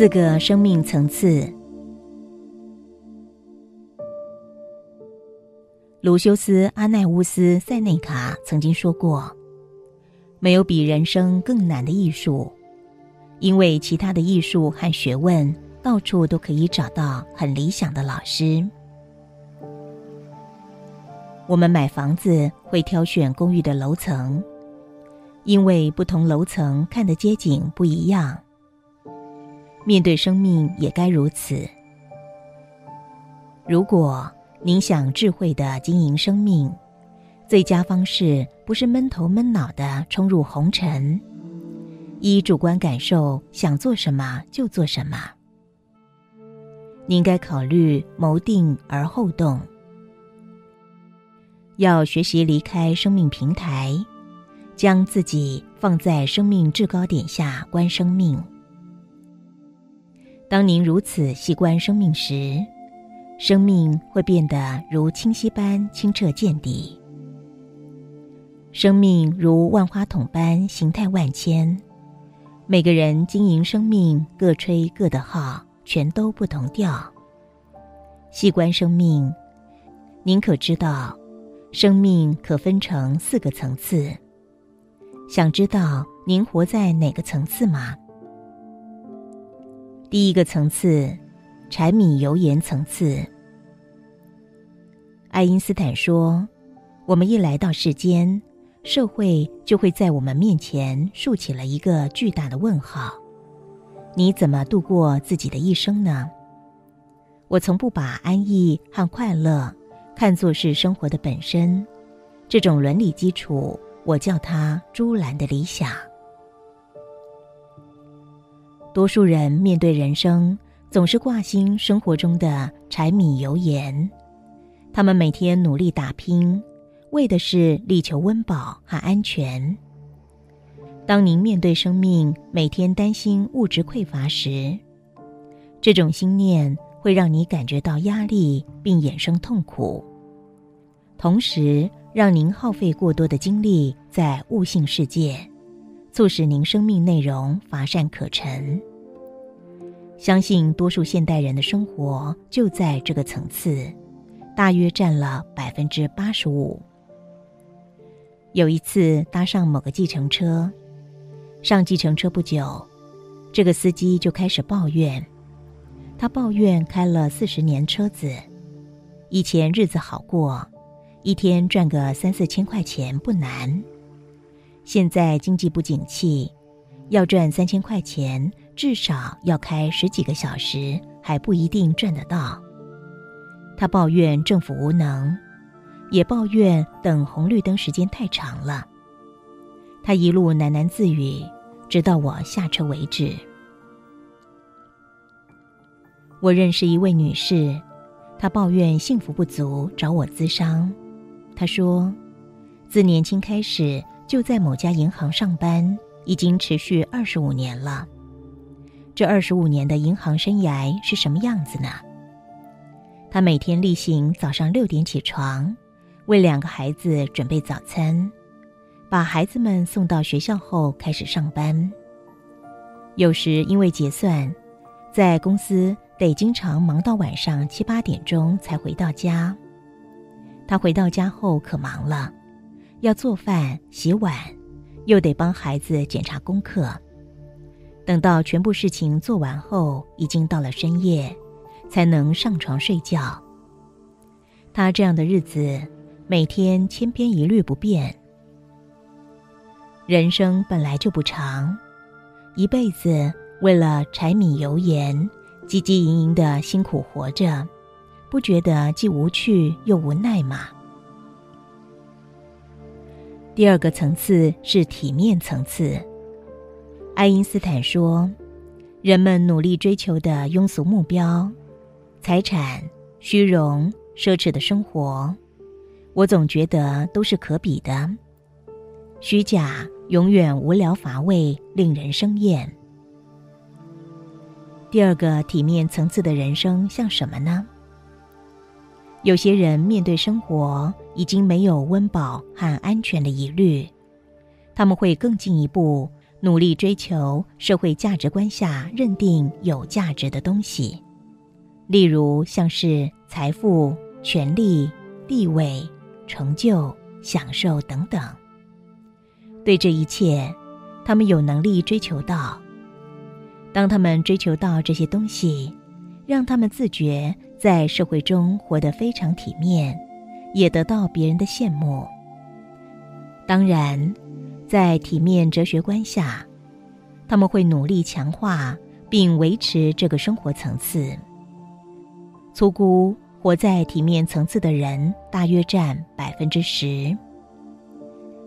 四个生命层次。卢修斯·阿奈乌斯·塞内卡曾经说过：“没有比人生更难的艺术，因为其他的艺术和学问到处都可以找到很理想的老师。”我们买房子会挑选公寓的楼层，因为不同楼层看的街景不一样。面对生命也该如此。如果您想智慧的经营生命，最佳方式不是闷头闷脑的冲入红尘，依主观感受想做什么就做什么。您该考虑谋定而后动，要学习离开生命平台，将自己放在生命制高点下观生命。当您如此细观生命时，生命会变得如清溪般清澈见底。生命如万花筒般形态万千，每个人经营生命各吹各的号，全都不同调。细观生命，您可知道，生命可分成四个层次？想知道您活在哪个层次吗？第一个层次，柴米油盐层次。爱因斯坦说：“我们一来到世间，社会就会在我们面前竖起了一个巨大的问号。你怎么度过自己的一生呢？”我从不把安逸和快乐看作是生活的本身，这种伦理基础，我叫它“朱兰的理想”。多数人面对人生，总是挂心生活中的柴米油盐。他们每天努力打拼，为的是力求温饱和安全。当您面对生命，每天担心物质匮乏时，这种心念会让你感觉到压力，并衍生痛苦，同时让您耗费过多的精力在物性世界。促使您生命内容乏善可陈。相信多数现代人的生活就在这个层次，大约占了百分之八十五。有一次搭上某个计程车，上计程车不久，这个司机就开始抱怨。他抱怨开了四十年车子，以前日子好过，一天赚个三四千块钱不难。现在经济不景气，要赚三千块钱，至少要开十几个小时，还不一定赚得到。他抱怨政府无能，也抱怨等红绿灯时间太长了。他一路喃喃自语，直到我下车为止。我认识一位女士，她抱怨幸福不足，找我咨商。她说，自年轻开始。就在某家银行上班，已经持续二十五年了。这二十五年的银行生涯是什么样子呢？他每天例行早上六点起床，为两个孩子准备早餐，把孩子们送到学校后开始上班。有时因为结算，在公司得经常忙到晚上七八点钟才回到家。他回到家后可忙了。要做饭、洗碗，又得帮孩子检查功课。等到全部事情做完后，已经到了深夜，才能上床睡觉。他这样的日子，每天千篇一律不变。人生本来就不长，一辈子为了柴米油盐，汲汲营营的辛苦活着，不觉得既无趣又无奈吗？第二个层次是体面层次。爱因斯坦说：“人们努力追求的庸俗目标，财产、虚荣、奢侈的生活，我总觉得都是可比的。虚假永远无聊乏味，令人生厌。”第二个体面层次的人生像什么呢？有些人面对生活已经没有温饱和安全的疑虑，他们会更进一步努力追求社会价值观下认定有价值的东西，例如像是财富、权力、地位、成就、享受等等。对这一切，他们有能力追求到。当他们追求到这些东西，让他们自觉在社会中活得非常体面，也得到别人的羡慕。当然，在体面哲学观下，他们会努力强化并维持这个生活层次。粗估活在体面层次的人大约占百分之十。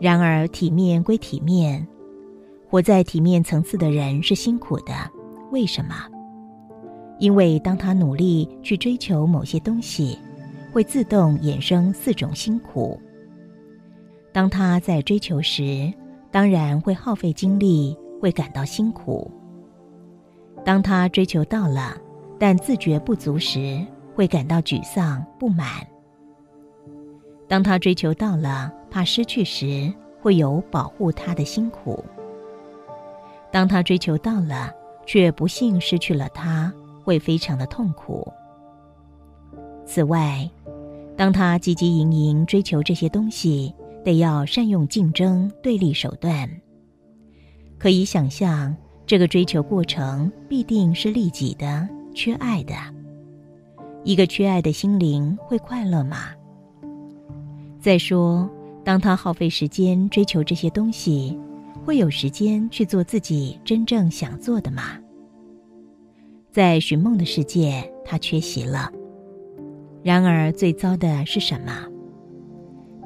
然而，体面归体面，活在体面层次的人是辛苦的。为什么？因为当他努力去追求某些东西，会自动衍生四种辛苦。当他在追求时，当然会耗费精力，会感到辛苦。当他追求到了，但自觉不足时，会感到沮丧不满。当他追求到了，怕失去时，会有保护他的辛苦。当他追求到了，却不幸失去了他，会非常的痛苦。此外，当他汲汲营营追求这些东西。得要善用竞争对立手段。可以想象，这个追求过程必定是利己的、缺爱的。一个缺爱的心灵会快乐吗？再说，当他耗费时间追求这些东西，会有时间去做自己真正想做的吗？在寻梦的世界，他缺席了。然而，最糟的是什么？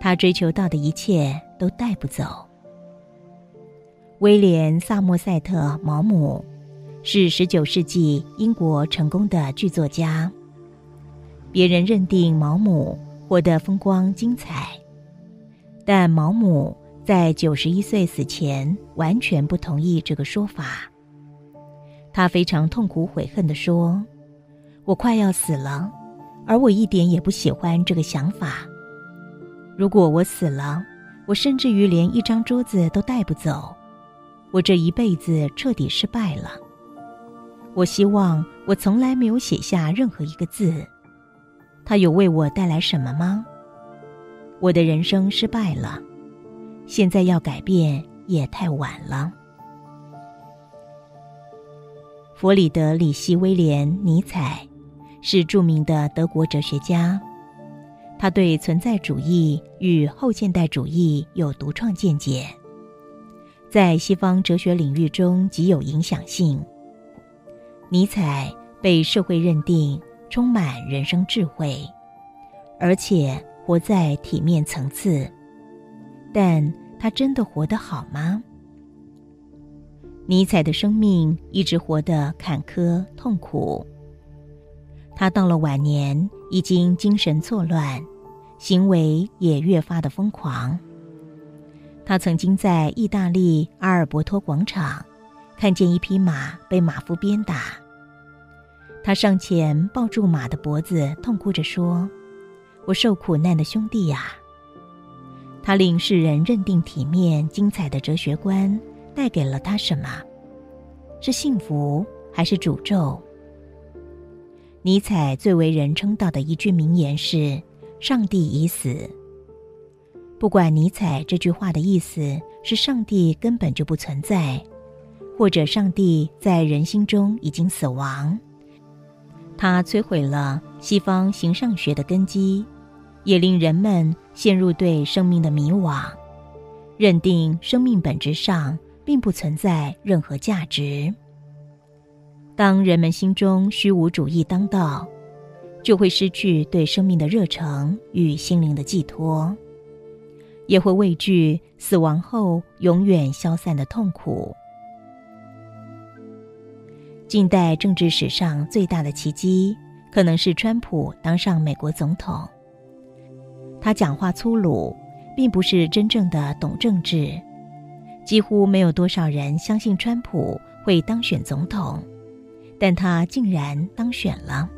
他追求到的一切都带不走。威廉·萨默塞特·毛姆是十九世纪英国成功的剧作家。别人认定毛姆活得风光精彩，但毛姆在九十一岁死前完全不同意这个说法。他非常痛苦悔恨地说：“我快要死了，而我一点也不喜欢这个想法。”如果我死了，我甚至于连一张桌子都带不走，我这一辈子彻底失败了。我希望我从来没有写下任何一个字，它有为我带来什么吗？我的人生失败了，现在要改变也太晚了。弗里德里希·威廉·尼采是著名的德国哲学家。他对存在主义与后现代主义有独创见解，在西方哲学领域中极有影响性。尼采被社会认定充满人生智慧，而且活在体面层次，但他真的活得好吗？尼采的生命一直活得坎坷痛苦。他到了晚年，已经精神错乱，行为也越发的疯狂。他曾经在意大利阿尔伯托广场看见一匹马被马夫鞭打，他上前抱住马的脖子，痛哭着说：“我受苦难的兄弟呀！”他令世人认定体面精彩的哲学观带给了他什么？是幸福还是诅咒？尼采最为人称道的一句名言是：“上帝已死。”不管尼采这句话的意思是上帝根本就不存在，或者上帝在人心中已经死亡，他摧毁了西方形上学的根基，也令人们陷入对生命的迷惘，认定生命本质上并不存在任何价值。当人们心中虚无主义当道，就会失去对生命的热诚与心灵的寄托，也会畏惧死亡后永远消散的痛苦。近代政治史上最大的奇迹，可能是川普当上美国总统。他讲话粗鲁，并不是真正的懂政治，几乎没有多少人相信川普会当选总统。但他竟然当选了。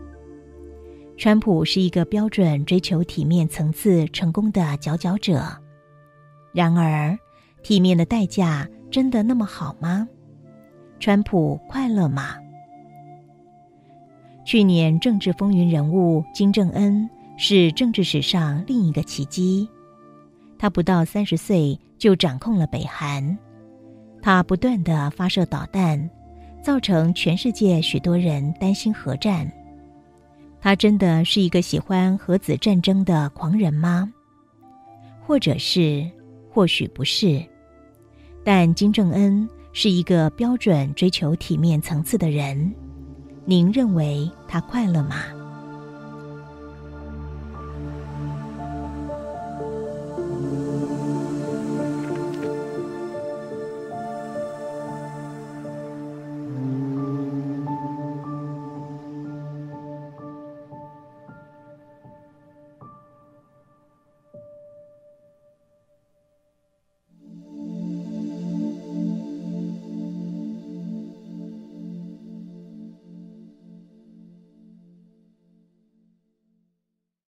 川普是一个标准追求体面层次成功的佼佼者，然而，体面的代价真的那么好吗？川普快乐吗？去年政治风云人物金正恩是政治史上另一个奇迹。他不到三十岁就掌控了北韩，他不断的发射导弹，造成全世界许多人担心核战。他真的是一个喜欢核子战争的狂人吗？或者是，或许不是。但金正恩是一个标准追求体面层次的人。您认为他快乐吗？